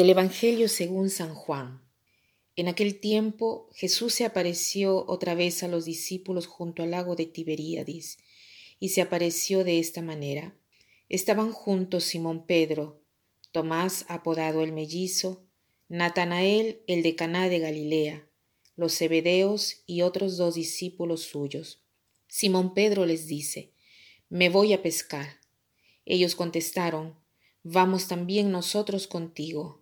Del Evangelio según San Juan. En aquel tiempo Jesús se apareció otra vez a los discípulos junto al lago de Tiberíadis, y se apareció de esta manera. Estaban juntos Simón Pedro, Tomás apodado el mellizo, Natanael el de Caná de Galilea, los Zebedeos y otros dos discípulos suyos. Simón Pedro les dice, Me voy a pescar. Ellos contestaron, Vamos también nosotros contigo.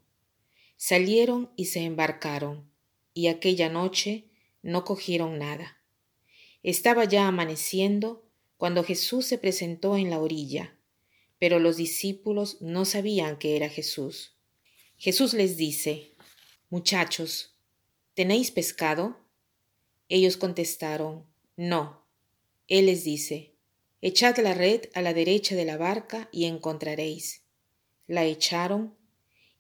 Salieron y se embarcaron, y aquella noche no cogieron nada. Estaba ya amaneciendo cuando Jesús se presentó en la orilla, pero los discípulos no sabían que era Jesús. Jesús les dice, Muchachos, ¿tenéis pescado? Ellos contestaron, No. Él les dice, Echad la red a la derecha de la barca y encontraréis. La echaron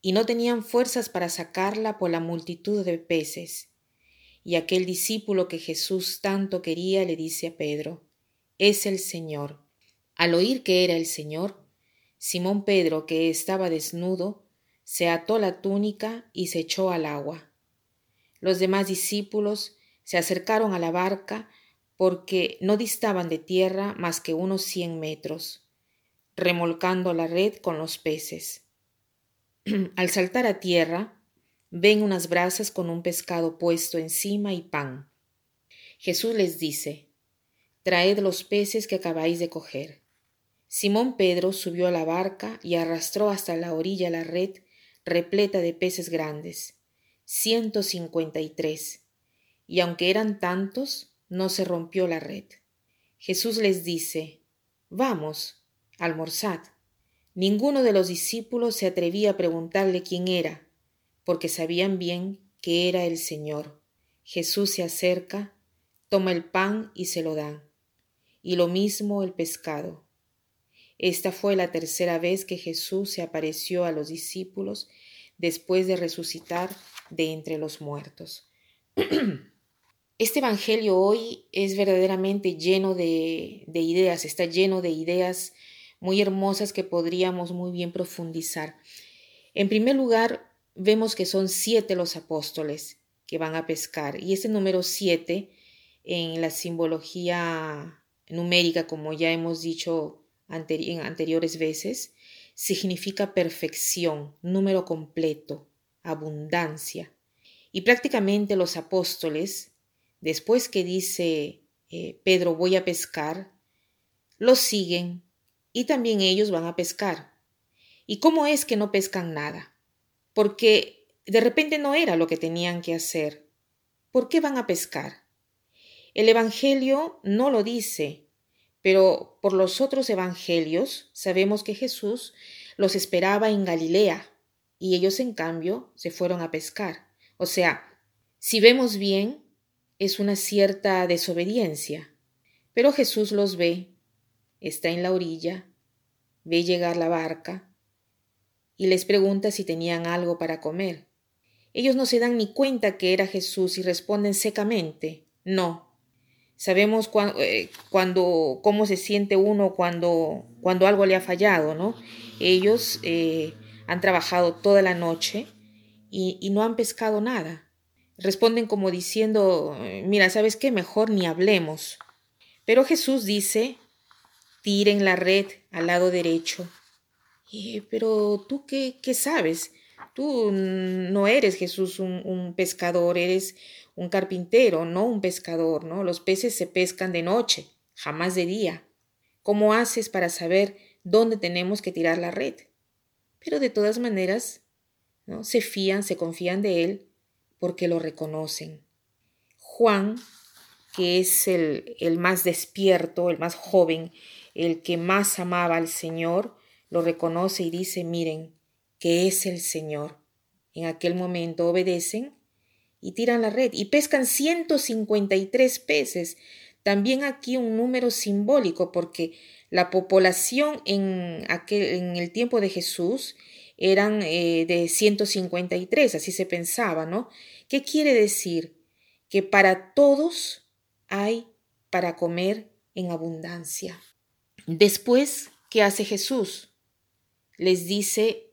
y no tenían fuerzas para sacarla por la multitud de peces. Y aquel discípulo que Jesús tanto quería le dice a Pedro, es el Señor. Al oír que era el Señor, Simón Pedro, que estaba desnudo, se ató la túnica y se echó al agua. Los demás discípulos se acercaron a la barca porque no distaban de tierra más que unos cien metros, remolcando la red con los peces. Al saltar a tierra, ven unas brasas con un pescado puesto encima y pan. Jesús les dice, Traed los peces que acabáis de coger. Simón Pedro subió a la barca y arrastró hasta la orilla la red repleta de peces grandes, ciento cincuenta y tres, y aunque eran tantos, no se rompió la red. Jesús les dice, Vamos, almorzad. Ninguno de los discípulos se atrevía a preguntarle quién era, porque sabían bien que era el Señor. Jesús se acerca, toma el pan y se lo da, y lo mismo el pescado. Esta fue la tercera vez que Jesús se apareció a los discípulos después de resucitar de entre los muertos. Este Evangelio hoy es verdaderamente lleno de, de ideas, está lleno de ideas muy hermosas que podríamos muy bien profundizar. En primer lugar, vemos que son siete los apóstoles que van a pescar y ese número siete en la simbología numérica, como ya hemos dicho en anteriores veces, significa perfección, número completo, abundancia. Y prácticamente los apóstoles, después que dice eh, Pedro voy a pescar, los siguen y también ellos van a pescar. ¿Y cómo es que no pescan nada? Porque de repente no era lo que tenían que hacer. ¿Por qué van a pescar? El Evangelio no lo dice, pero por los otros Evangelios sabemos que Jesús los esperaba en Galilea y ellos en cambio se fueron a pescar. O sea, si vemos bien, es una cierta desobediencia, pero Jesús los ve está en la orilla, ve llegar la barca y les pregunta si tenían algo para comer. Ellos no se dan ni cuenta que era Jesús y responden secamente, no. Sabemos eh, cuando, cómo se siente uno cuando, cuando algo le ha fallado, ¿no? Ellos eh, han trabajado toda la noche y, y no han pescado nada. Responden como diciendo, mira, ¿sabes qué? Mejor ni hablemos. Pero Jesús dice, tiren la red al lado derecho. pero tú qué, qué sabes? Tú no eres Jesús un, un, pescador, eres un carpintero, no un pescador, ¿no? Los peces se pescan de noche, jamás de día. ¿Cómo haces para saber dónde tenemos que tirar la red? Pero de todas maneras, ¿no? Se fían, se confían de él porque lo reconocen. Juan, que es el, el más despierto, el más joven, el que más amaba al Señor, lo reconoce y dice, miren, que es el Señor. En aquel momento obedecen y tiran la red y pescan 153 peces. También aquí un número simbólico porque la población en, aquel, en el tiempo de Jesús eran eh, de 153, así se pensaba, ¿no? ¿Qué quiere decir? Que para todos hay para comer en abundancia. Después, ¿qué hace Jesús? Les dice,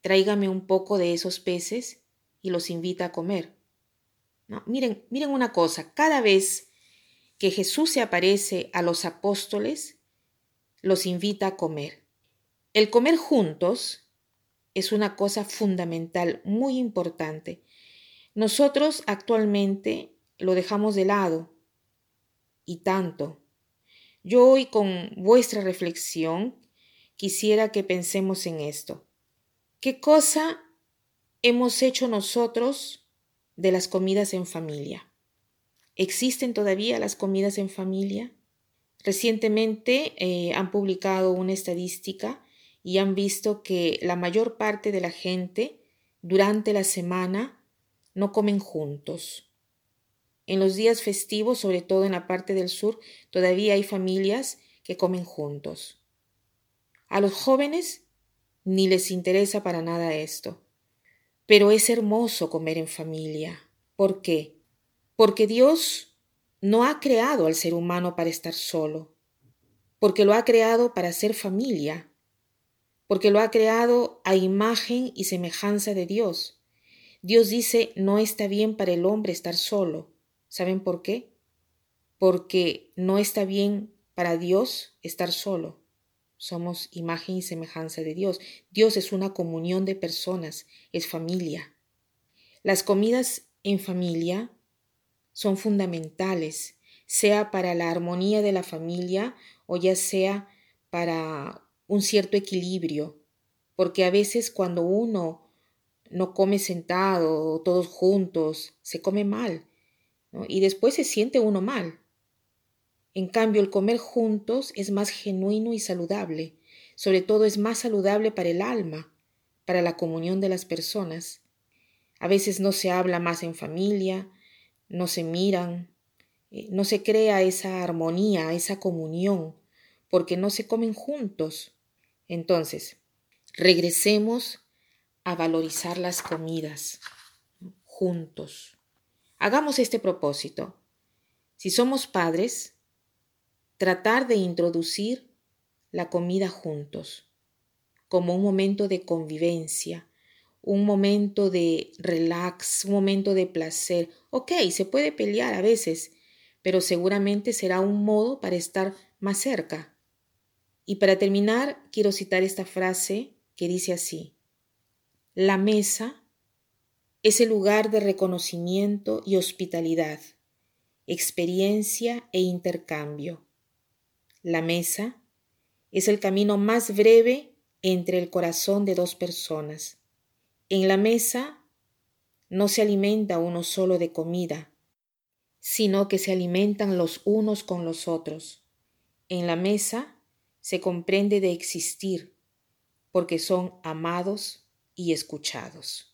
tráigame un poco de esos peces y los invita a comer. ¿No? Miren, miren una cosa, cada vez que Jesús se aparece a los apóstoles, los invita a comer. El comer juntos es una cosa fundamental, muy importante. Nosotros actualmente lo dejamos de lado y tanto. Yo hoy con vuestra reflexión quisiera que pensemos en esto. ¿Qué cosa hemos hecho nosotros de las comidas en familia? ¿Existen todavía las comidas en familia? Recientemente eh, han publicado una estadística y han visto que la mayor parte de la gente durante la semana no comen juntos. En los días festivos, sobre todo en la parte del sur, todavía hay familias que comen juntos. A los jóvenes ni les interesa para nada esto. Pero es hermoso comer en familia. ¿Por qué? Porque Dios no ha creado al ser humano para estar solo, porque lo ha creado para ser familia, porque lo ha creado a imagen y semejanza de Dios. Dios dice, no está bien para el hombre estar solo. ¿Saben por qué? Porque no está bien para Dios estar solo. Somos imagen y semejanza de Dios. Dios es una comunión de personas, es familia. Las comidas en familia son fundamentales, sea para la armonía de la familia o ya sea para un cierto equilibrio, porque a veces cuando uno no come sentado todos juntos, se come mal y después se siente uno mal. En cambio, el comer juntos es más genuino y saludable. Sobre todo es más saludable para el alma, para la comunión de las personas. A veces no se habla más en familia, no se miran, eh, no se crea esa armonía, esa comunión, porque no se comen juntos. Entonces, regresemos a valorizar las comidas juntos. Hagamos este propósito. Si somos padres, tratar de introducir la comida juntos, como un momento de convivencia, un momento de relax, un momento de placer. Ok, se puede pelear a veces, pero seguramente será un modo para estar más cerca. Y para terminar, quiero citar esta frase que dice así, la mesa es el lugar de reconocimiento y hospitalidad, experiencia e intercambio. La mesa es el camino más breve entre el corazón de dos personas. En la mesa no se alimenta uno solo de comida, sino que se alimentan los unos con los otros. En la mesa se comprende de existir, porque son amados y escuchados.